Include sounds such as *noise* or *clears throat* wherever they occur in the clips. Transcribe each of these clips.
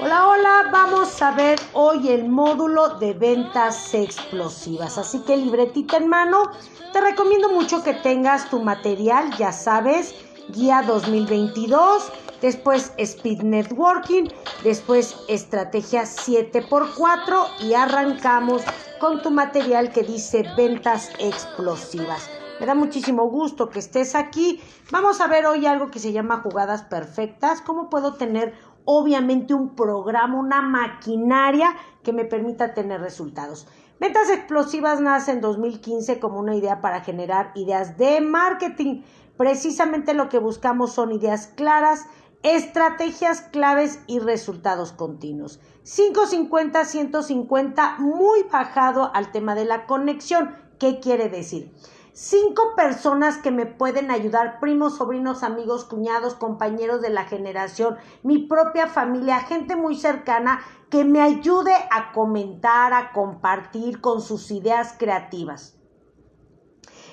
Hola, hola, vamos a ver hoy el módulo de ventas explosivas. Así que libretita en mano, te recomiendo mucho que tengas tu material, ya sabes, guía 2022, después Speed Networking, después estrategia 7x4 y arrancamos con tu material que dice ventas explosivas. Me da muchísimo gusto que estés aquí. Vamos a ver hoy algo que se llama jugadas perfectas. ¿Cómo puedo tener obviamente un programa, una maquinaria que me permita tener resultados. Ventas explosivas nace en 2015 como una idea para generar ideas de marketing. Precisamente lo que buscamos son ideas claras, estrategias claves y resultados continuos. 550, 150, muy bajado al tema de la conexión. ¿Qué quiere decir? Cinco personas que me pueden ayudar, primos, sobrinos, amigos, cuñados, compañeros de la generación, mi propia familia, gente muy cercana que me ayude a comentar, a compartir con sus ideas creativas.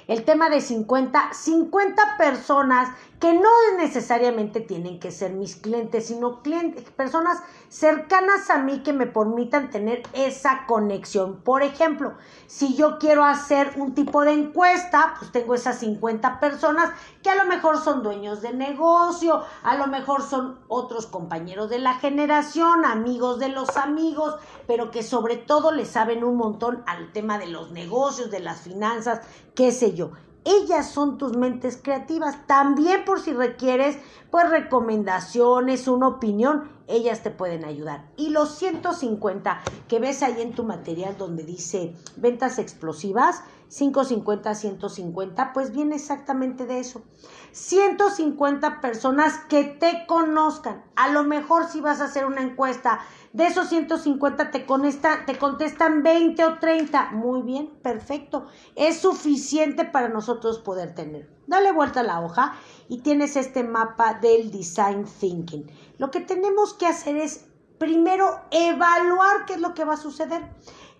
El tema de 50, 50 personas que no necesariamente tienen que ser mis clientes, sino clientes, personas cercanas a mí que me permitan tener esa conexión. Por ejemplo, si yo quiero hacer un tipo de encuesta, pues tengo esas 50 personas que a lo mejor son dueños de negocio, a lo mejor son otros compañeros de la generación, amigos de los amigos, pero que sobre todo le saben un montón al tema de los negocios, de las finanzas, qué sé yo. Ellas son tus mentes creativas. También por si requieres, pues recomendaciones, una opinión, ellas te pueden ayudar. Y los 150 que ves ahí en tu material donde dice ventas explosivas, 550, 150, pues viene exactamente de eso. 150 personas que te conozcan. A lo mejor si vas a hacer una encuesta, de esos 150 te, te contestan 20 o 30. Muy bien, perfecto. Es suficiente para nosotros poder tener. Dale vuelta a la hoja y tienes este mapa del design thinking. Lo que tenemos que hacer es primero evaluar qué es lo que va a suceder.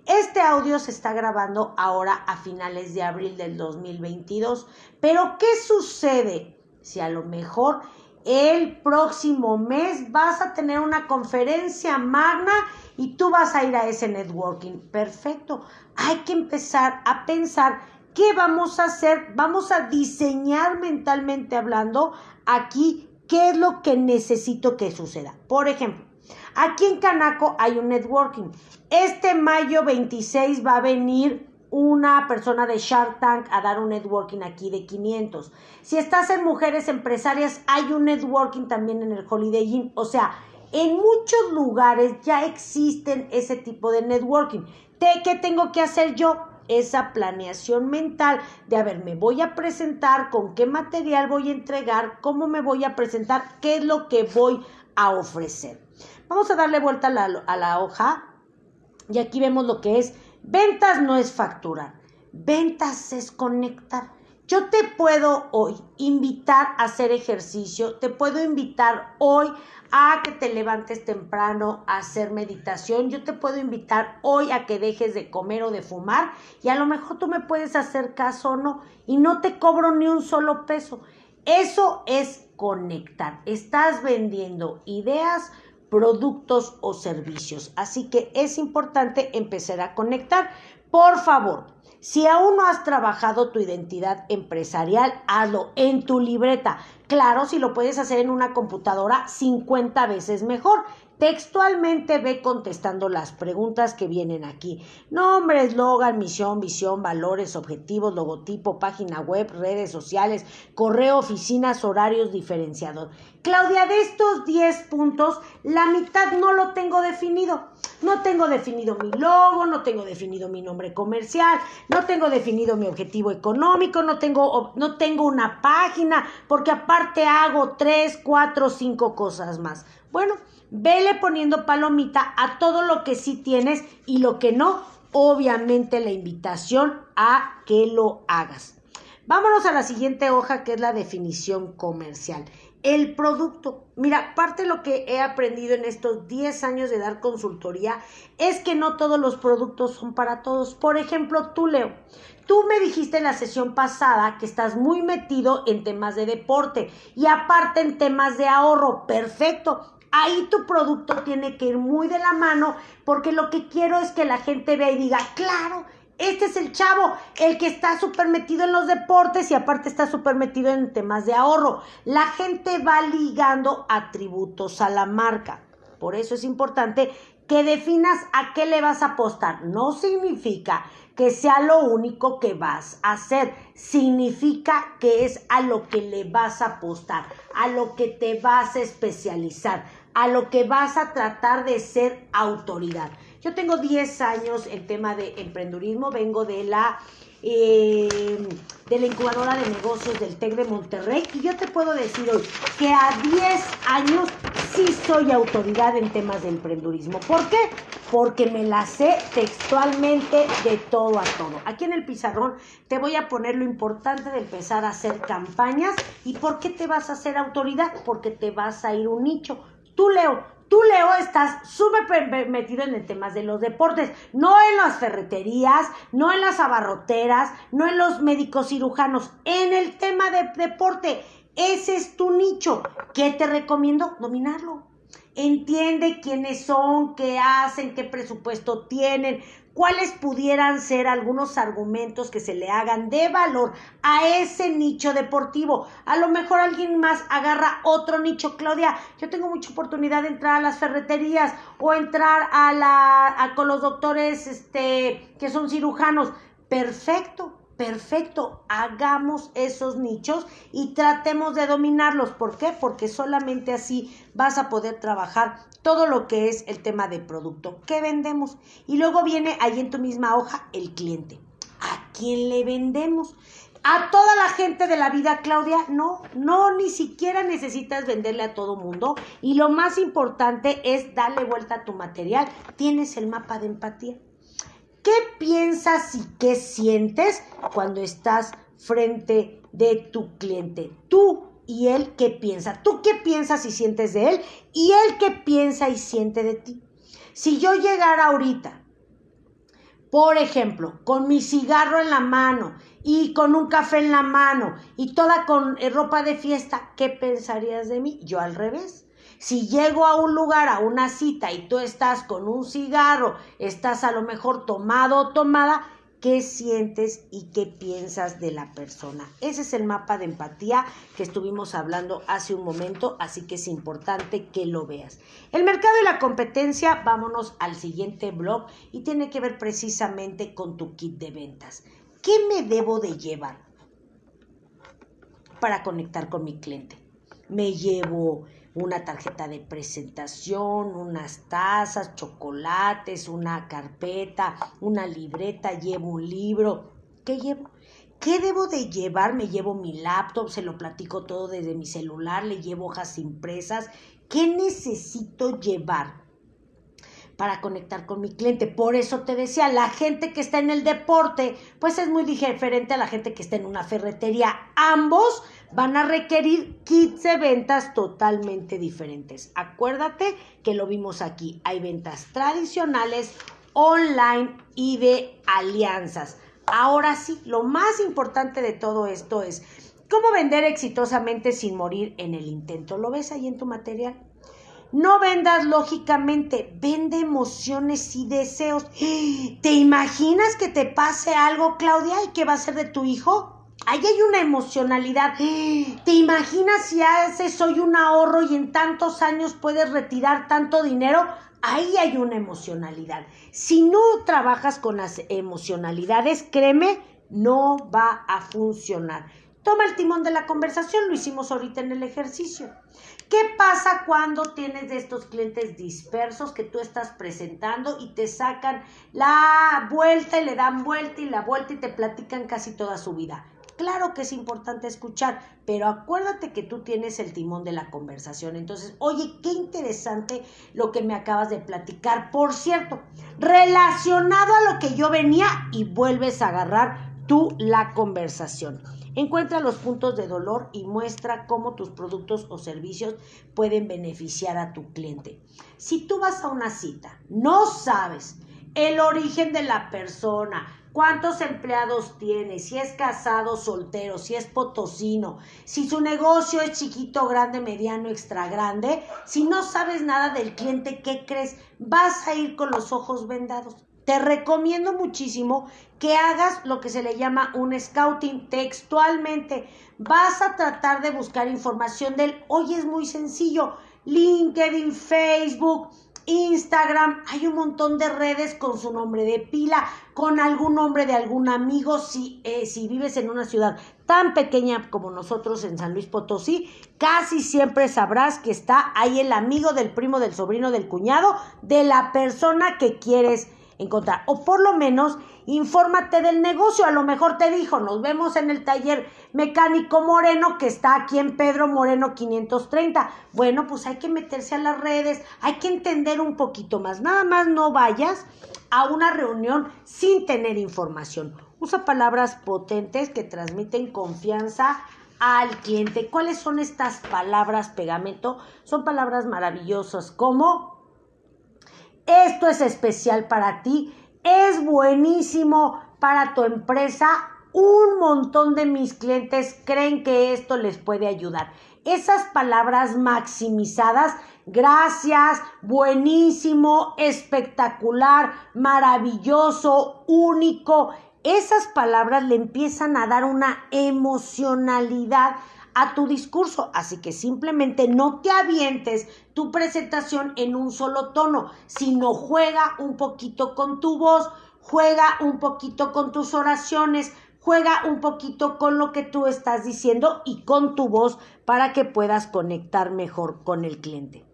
Este audio se está grabando ahora a finales de abril del 2022. Pero ¿qué sucede si a lo mejor el próximo mes vas a tener una conferencia magna y tú vas a ir a ese networking? Perfecto. Hay que empezar a pensar qué vamos a hacer. Vamos a diseñar mentalmente hablando aquí qué es lo que necesito que suceda. Por ejemplo, Aquí en Canaco hay un networking. Este mayo 26 va a venir una persona de Shark Tank a dar un networking aquí de 500. Si estás en Mujeres Empresarias, hay un networking también en el Holiday Inn. O sea, en muchos lugares ya existen ese tipo de networking. ¿Qué tengo que hacer yo? Esa planeación mental de, a ver, me voy a presentar, con qué material voy a entregar, cómo me voy a presentar, qué es lo que voy a ofrecer. Vamos a darle vuelta a la, hoja y aquí vemos lo que es ventas no es facturar, ventas es conectar. Yo te puedo hoy invitar a hacer ejercicio, te puedo invitar hoy a que te levantes temprano a hacer meditación, yo te puedo invitar hoy a que dejes de comer o de fumar y a lo mejor tú me puedes hacer caso o no y no te cobro ni un solo peso. Eso es conectar. Estás vendiendo ideas, productos o servicios. Así que es importante empezar a conectar. Por favor, si aún no has trabajado tu identidad empresarial, hazlo en tu libreta. Claro, si lo puedes hacer en una computadora, 50 veces mejor. Textualmente ve contestando las preguntas que vienen aquí. Nombre, eslogan, misión, visión, valores, objetivos, logotipo, página web, redes sociales, correo, oficinas, horarios diferenciados. Claudia, de estos 10 puntos, la mitad no lo tengo definido. No tengo definido mi logo, no tengo definido mi nombre comercial, no tengo definido mi objetivo económico, no tengo, no tengo una página, porque aparte hago 3, 4, 5 cosas más. Bueno, vele poniendo palomita a todo lo que sí tienes y lo que no, obviamente la invitación a que lo hagas. Vámonos a la siguiente hoja que es la definición comercial. El producto. Mira, parte de lo que he aprendido en estos 10 años de dar consultoría es que no todos los productos son para todos. Por ejemplo, tú, Leo, tú me dijiste en la sesión pasada que estás muy metido en temas de deporte y aparte en temas de ahorro. Perfecto Ahí tu producto tiene que ir muy de la mano porque lo que quiero es que la gente vea y diga, claro, este es el chavo, el que está súper metido en los deportes y aparte está súper metido en temas de ahorro. La gente va ligando atributos a la marca. Por eso es importante que definas a qué le vas a apostar. No significa que sea lo único que vas a hacer. Significa que es a lo que le vas a apostar, a lo que te vas a especializar, a lo que vas a tratar de ser autoridad. Yo tengo 10 años en tema de emprendurismo, vengo de la, eh, de la incubadora de negocios del TEC de Monterrey y yo te puedo decir hoy que a 10 años sí soy autoridad en temas de emprendurismo. ¿Por qué? Porque me la sé textualmente de todo a todo. Aquí en el pizarrón te voy a poner lo importante de empezar a hacer campañas y por qué te vas a hacer autoridad, porque te vas a ir un nicho. Tú, Leo, Tú, Leo, estás súper metido en el tema de los deportes, no en las ferreterías, no en las abarroteras, no en los médicos cirujanos, en el tema de deporte. Ese es tu nicho. ¿Qué te recomiendo? Dominarlo. Entiende quiénes son, qué hacen, qué presupuesto tienen, cuáles pudieran ser algunos argumentos que se le hagan de valor a ese nicho deportivo. A lo mejor alguien más agarra otro nicho. Claudia, yo tengo mucha oportunidad de entrar a las ferreterías o entrar a la con los doctores este que son cirujanos. Perfecto, Perfecto, hagamos esos nichos y tratemos de dominarlos. ¿Por qué? Porque solamente así vas a poder trabajar todo lo que es el tema de producto. ¿Qué vendemos? Y luego viene ahí en tu misma hoja el cliente. ¿A quién le vendemos? A toda la gente de la vida, Claudia, no, no, ni siquiera necesitas venderle a todo mundo. Y lo más importante es darle vuelta a tu material. Tienes el mapa de empatía. ¿Qué piensas y qué sientes cuando estás frente de tu cliente? Tú y él qué piensa. Tú qué piensas y sientes de él y él qué piensa y siente de ti. Si yo llegara ahorita, por ejemplo, con mi cigarro en la mano y con un café en la mano y toda con eh, ropa de fiesta, ¿qué pensarías de mí? Yo al revés. Si llego a un lugar, a una cita y tú estás con un cigarro, estás a lo mejor tomado o tomada, ¿qué sientes y qué piensas de la persona? Ese es el mapa de empatía que estuvimos hablando hace un momento, así que es importante que lo veas. El mercado y la competencia, vámonos al siguiente blog y tiene que ver precisamente con tu kit de ventas. ¿Qué me debo de llevar para conectar con mi cliente? Me llevo una tarjeta de presentación, unas tazas, chocolates, una carpeta, una libreta, llevo un libro. ¿Qué llevo? ¿Qué debo de llevar? Me llevo mi laptop, se lo platico todo desde mi celular, le llevo hojas impresas. ¿Qué necesito llevar? para conectar con mi cliente. Por eso te decía, la gente que está en el deporte, pues es muy diferente a la gente que está en una ferretería. Ambos van a requerir kits de ventas totalmente diferentes. Acuérdate que lo vimos aquí. Hay ventas tradicionales, online y de alianzas. Ahora sí, lo más importante de todo esto es cómo vender exitosamente sin morir en el intento. ¿Lo ves ahí en tu material? No vendas lógicamente, vende emociones y deseos. *gasps* ¿Te imaginas que te pase algo, Claudia, y que va a ser de tu hijo? Ahí hay una emocionalidad. *gasps* ¿Te imaginas si haces hoy un ahorro y en tantos años puedes retirar tanto dinero? Ahí hay una emocionalidad. Si no trabajas con las emocionalidades, créeme, no va a funcionar. Toma el timón de la conversación, lo hicimos ahorita en el ejercicio. ¿Qué pasa cuando tienes de estos clientes dispersos que tú estás presentando y te sacan la vuelta y le dan vuelta y la vuelta y te platican casi toda su vida? Claro que es importante escuchar, pero acuérdate que tú tienes el timón de la conversación. Entonces, oye, qué interesante lo que me acabas de platicar. Por cierto, relacionado a lo que yo venía y vuelves a agarrar tú la conversación. Encuentra los puntos de dolor y muestra cómo tus productos o servicios pueden beneficiar a tu cliente. Si tú vas a una cita, no sabes el origen de la persona, cuántos empleados tiene, si es casado, soltero, si es potosino, si su negocio es chiquito, grande, mediano, extra grande. Si no sabes nada del cliente, ¿qué crees? Vas a ir con los ojos vendados. Te recomiendo muchísimo que hagas lo que se le llama un scouting textualmente. Vas a tratar de buscar información del, hoy es muy sencillo, LinkedIn, Facebook, Instagram, hay un montón de redes con su nombre de pila, con algún nombre de algún amigo, si, eh, si vives en una ciudad tan pequeña como nosotros en San Luis Potosí, casi siempre sabrás que está ahí el amigo del primo, del sobrino, del cuñado, de la persona que quieres encontrar. O por lo menos infórmate del negocio. A lo mejor te dijo, nos vemos en el taller mecánico Moreno que está aquí en Pedro Moreno 530. Bueno, pues hay que meterse a las redes, hay que entender un poquito más. Nada más no vayas a una reunión sin tener información. Usa palabras potentes que transmiten confianza al cliente. ¿Cuáles son estas palabras pegamento? Son palabras maravillosas como esto es especial para ti, es buenísimo para tu empresa. Un montón de mis clientes creen que esto les puede ayudar. Esas palabras maximizadas, gracias, buenísimo, espectacular, maravilloso, único, esas palabras le empiezan a dar una emocionalidad a tu discurso. Así que simplemente no te avientes tu presentación en un solo tono, sino juega un poquito con tu voz, juega un poquito con tus oraciones, juega un poquito con lo que tú estás diciendo y con tu voz para que puedas conectar mejor con el cliente.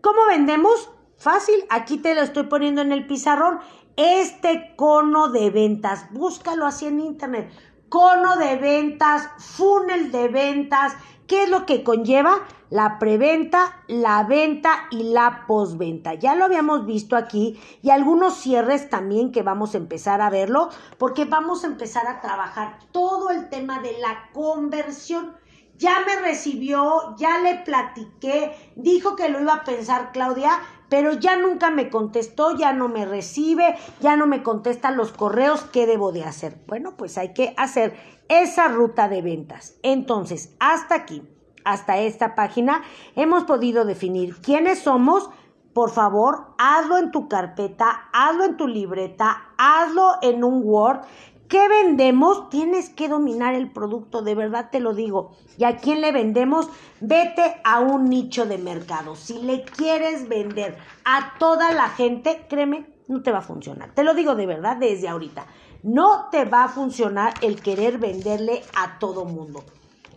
¿Cómo vendemos? Fácil, aquí te lo estoy poniendo en el pizarrón. Este cono de ventas, búscalo así en internet cono de ventas, funnel de ventas. ¿Qué es lo que conlleva? La preventa, la venta y la posventa. Ya lo habíamos visto aquí y algunos cierres también que vamos a empezar a verlo porque vamos a empezar a trabajar todo el tema de la conversión. Ya me recibió, ya le platiqué, dijo que lo iba a pensar Claudia, pero ya nunca me contestó, ya no me recibe, ya no me contestan los correos, ¿qué debo de hacer? Bueno, pues hay que hacer esa ruta de ventas. Entonces, hasta aquí, hasta esta página, hemos podido definir quiénes somos. Por favor, hazlo en tu carpeta, hazlo en tu libreta, hazlo en un Word ¿Qué vendemos? Tienes que dominar el producto, de verdad te lo digo. ¿Y a quién le vendemos? Vete a un nicho de mercado. Si le quieres vender a toda la gente, créeme, no te va a funcionar. Te lo digo de verdad desde ahorita. No te va a funcionar el querer venderle a todo mundo.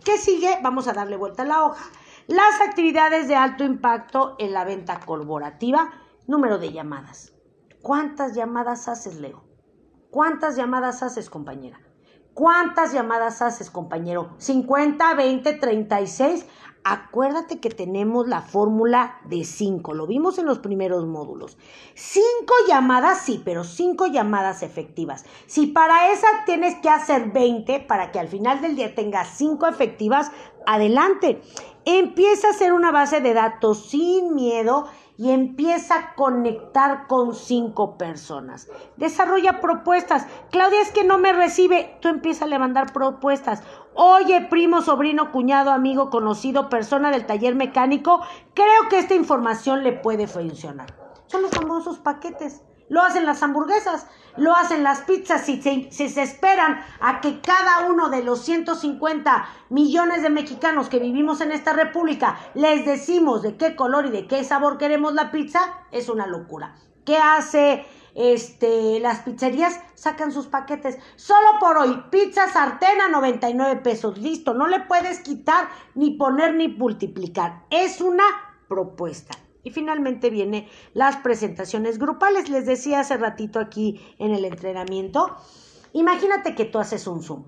¿Qué sigue? Vamos a darle vuelta a la hoja. Las actividades de alto impacto en la venta corporativa. Número de llamadas. ¿Cuántas llamadas haces, Leo? ¿Cuántas llamadas haces, compañera? ¿Cuántas llamadas haces, compañero? ¿50, 20, 36? Acuérdate que tenemos la fórmula de 5, lo vimos en los primeros módulos. 5 llamadas, sí, pero 5 llamadas efectivas. Si para esa tienes que hacer 20 para que al final del día tengas 5 efectivas, adelante. Empieza a hacer una base de datos sin miedo y empieza a conectar con cinco personas. Desarrolla propuestas. Claudia es que no me recibe. Tú empieza a levantar propuestas. Oye, primo, sobrino, cuñado, amigo, conocido, persona del taller mecánico, creo que esta información le puede funcionar. Son los famosos paquetes lo hacen las hamburguesas, lo hacen las pizzas, si se, esperan a que cada uno de los 150 millones de mexicanos que vivimos en esta república les decimos de qué color y de qué sabor queremos la pizza, es una locura. ¿Qué hace este, las pizzerías? Sacan sus paquetes. Solo por hoy, pizza sartén a 99 pesos. Listo, no le puedes quitar, ni poner, ni multiplicar. Es una propuesta. Y finalmente vienen las presentaciones grupales. Les decía hace ratito aquí en el entrenamiento, imagínate que tú haces un Zoom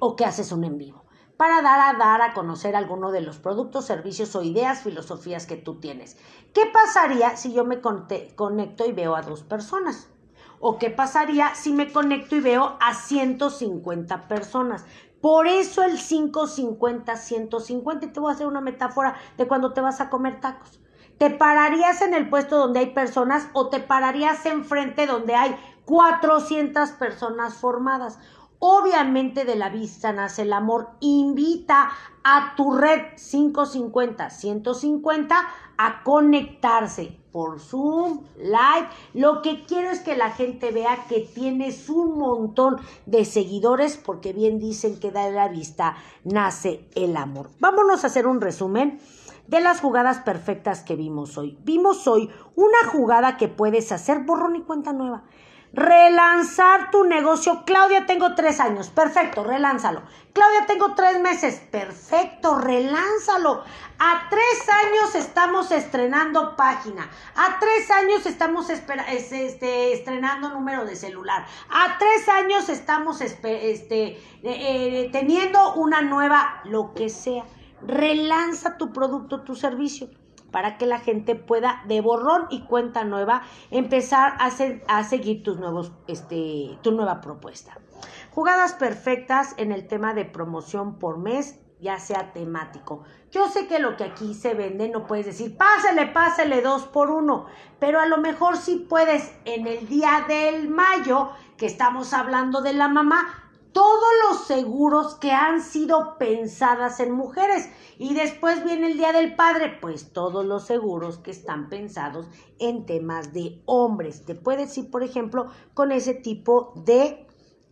o que haces un en vivo para dar a dar a conocer alguno de los productos, servicios o ideas, filosofías que tú tienes. ¿Qué pasaría si yo me conecto y veo a dos personas? ¿O qué pasaría si me conecto y veo a 150 personas? Por eso el 550, 150. Y te voy a hacer una metáfora de cuando te vas a comer tacos. ¿Te pararías en el puesto donde hay personas o te pararías enfrente donde hay 400 personas formadas. Obviamente de la vista nace el amor. Invita a tu red 550, 150 a conectarse por Zoom, live. Lo que quiero es que la gente vea que tienes un montón de seguidores porque bien dicen que de la vista nace el amor. Vámonos a hacer un resumen de las jugadas perfectas que vimos hoy. Vimos hoy una jugada que puedes hacer borrón y cuenta nueva. Relanzar tu negocio. Claudia, tengo tres años. Perfecto, relánzalo. Claudia, tengo tres meses. Perfecto, relánzalo. A tres años estamos estrenando página. A tres años estamos este, estrenando número de celular. A tres años estamos este, eh, eh, teniendo una nueva, lo que sea. Relanza tu producto, tu servicio para que la gente pueda de borrón y cuenta nueva empezar a, a seguir tus nuevos, este, tu nueva propuesta. Jugadas perfectas en el tema de promoción por mes, ya sea temático. Yo sé que lo que aquí se vende no puedes decir, pásale, pásale dos por uno, pero a lo mejor sí puedes en el día del mayo, que estamos hablando de la mamá, todos los seguros que han sido pensadas en mujeres. Y después viene el Día del Padre, pues todos los seguros que están pensados en temas de hombres. Te puedes ir, por ejemplo, con ese tipo de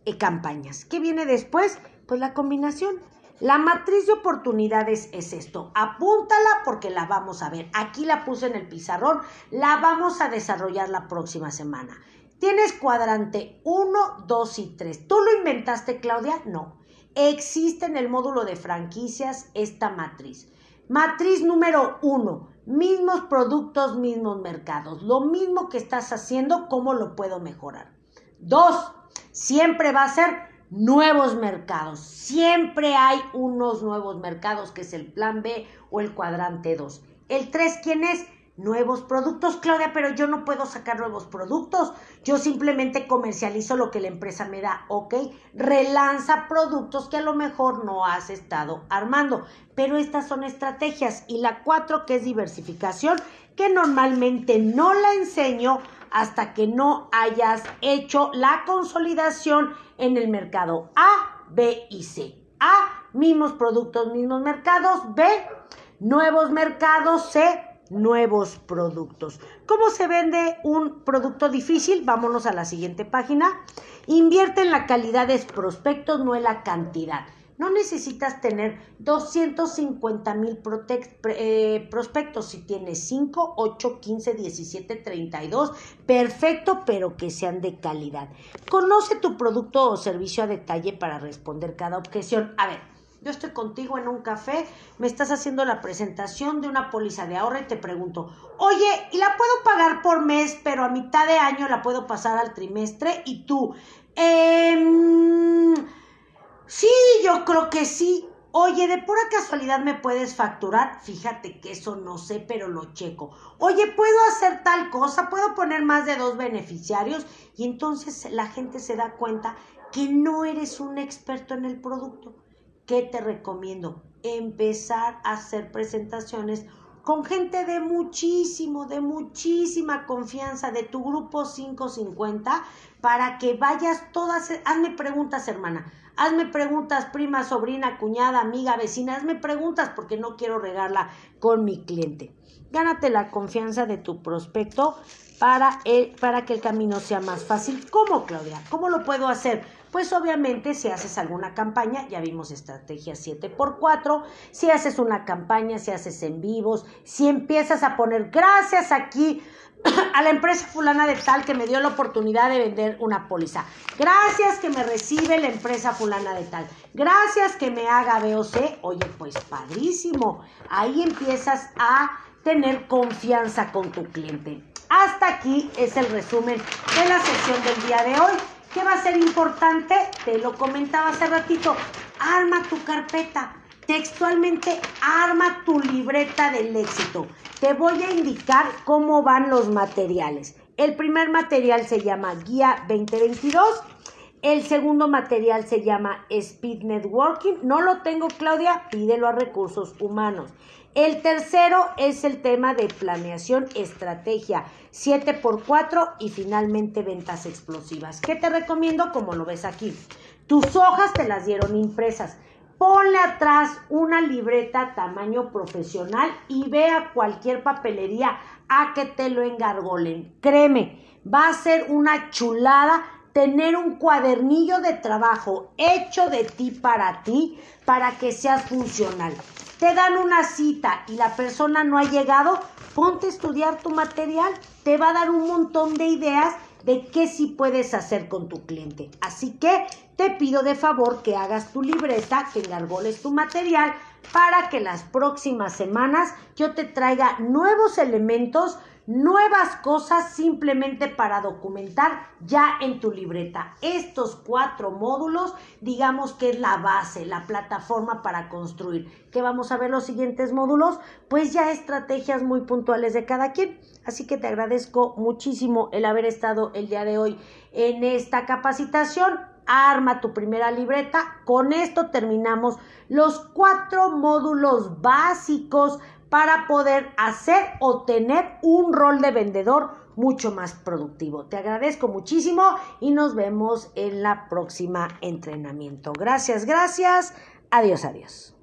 eh, campañas. ¿Qué viene después? Pues la combinación. La matriz de oportunidades es esto. Apúntala porque la vamos a ver. Aquí la puse en el pizarrón. La vamos a desarrollar la próxima semana. Tienes cuadrante 1, 2 y 3. ¿Tú lo inventaste, Claudia? No. Existe en el módulo de franquicias esta matriz. Matriz número 1. Mismos productos, mismos mercados. Lo mismo que estás haciendo, ¿cómo lo puedo mejorar? 2. Siempre va a ser nuevos mercados. Siempre hay unos nuevos mercados, que es el plan B o el cuadrante 2. El 3, ¿quién es? Nuevos productos, Claudia, pero yo no puedo sacar nuevos productos. Yo simplemente comercializo lo que la empresa me da, ¿ok? Relanza productos que a lo mejor no has estado armando. Pero estas son estrategias. Y la cuatro, que es diversificación, que normalmente no la enseño hasta que no hayas hecho la consolidación en el mercado A, B y C. A, mismos productos, mismos mercados. B, nuevos mercados. C, nuevos productos. ¿Cómo se vende un producto difícil? Vámonos a la siguiente página. Invierte en la calidad de prospectos, no en la cantidad. No necesitas tener 250 mil eh, prospectos. Si tienes 5, 8, 15, 17, 32, perfecto, pero que sean de calidad. Conoce tu producto o servicio a detalle para responder cada objeción. A ver, yo estoy contigo en un café, me estás haciendo la presentación de una póliza de ahorro y te pregunto, oye, ¿y la puedo pagar por mes, pero a mitad de año la puedo pasar al trimestre? Y tú, eh, sí, yo creo que sí. Oye, de pura casualidad me puedes facturar. Fíjate que eso no sé, pero lo checo. Oye, ¿puedo hacer tal cosa? ¿Puedo poner más de dos beneficiarios? Y entonces la gente se da cuenta que no eres un experto en el producto ¿Qué te recomiendo? Empezar a hacer presentaciones con gente de muchísimo, de muchísima confianza, de tu grupo 550, para que vayas todas, hazme preguntas, hermana, hazme preguntas, prima, sobrina, cuñada, amiga, vecina, hazme preguntas porque no quiero regarla con mi cliente. Gánate la confianza de tu prospecto para, para que el camino sea más fácil. ¿Cómo, Claudia? ¿Cómo lo puedo hacer? Pues obviamente si haces alguna campaña, ya vimos estrategia 7x4, si haces una campaña, si haces en vivos, si empiezas a poner gracias aquí *clears throat* a la empresa fulana de tal que me dio la oportunidad de vender una póliza. Gracias que me recibe la empresa fulana de tal. Gracias que me haga BOC. Oye, pues padrísimo. Ahí empiezas a tener confianza con tu cliente. Hasta aquí es el resumen de la sesión del día de hoy. ¿Qué va a ser importante? Te lo comentaba hace ratito. Arma tu carpeta. Textualmente, arma tu libreta del éxito. Te voy a indicar cómo van los materiales. El primer material se llama Guía 2022 El segundo material se llama Speed Networking. No lo tengo, Claudia, pídelo a recursos humanos. El tercero es el tema de planeación, estrategia, 7x4 y finalmente ventas explosivas. ¿Qué te recomiendo? Como lo ves aquí. Tus hojas te las dieron impresas. Ponle atrás una libreta tamaño profesional y ve a cualquier papelería a que te lo engargolen. Créeme, va a ser una chulada tener un cuadernillo de trabajo hecho de ti para ti para que seas funcional. Te dan una cita y la persona no ha llegado, ponte a estudiar tu material. Te va a dar un montón de ideas de qué sí puedes hacer con tu cliente. Así que te pido de favor que hagas tu libreta, que engargoles tu material para que las próximas semanas yo te traiga nuevos elementos nuevas cosas simplemente para documentar ya en tu libreta. Estos cuatro módulos, digamos que es la base, la plataforma para construir. ¿Qué vamos a ver los siguientes módulos? Pues ya estrategias muy puntuales de cada quien. Así que te agradezco muchísimo el haber estado el día de hoy en esta capacitación arma tu primera libreta. Con esto terminamos los cuatro módulos básicos para poder hacer o tener un rol de vendedor mucho más productivo. Te agradezco muchísimo y nos vemos en la próxima entrenamiento. Gracias, gracias. Adiós, adiós.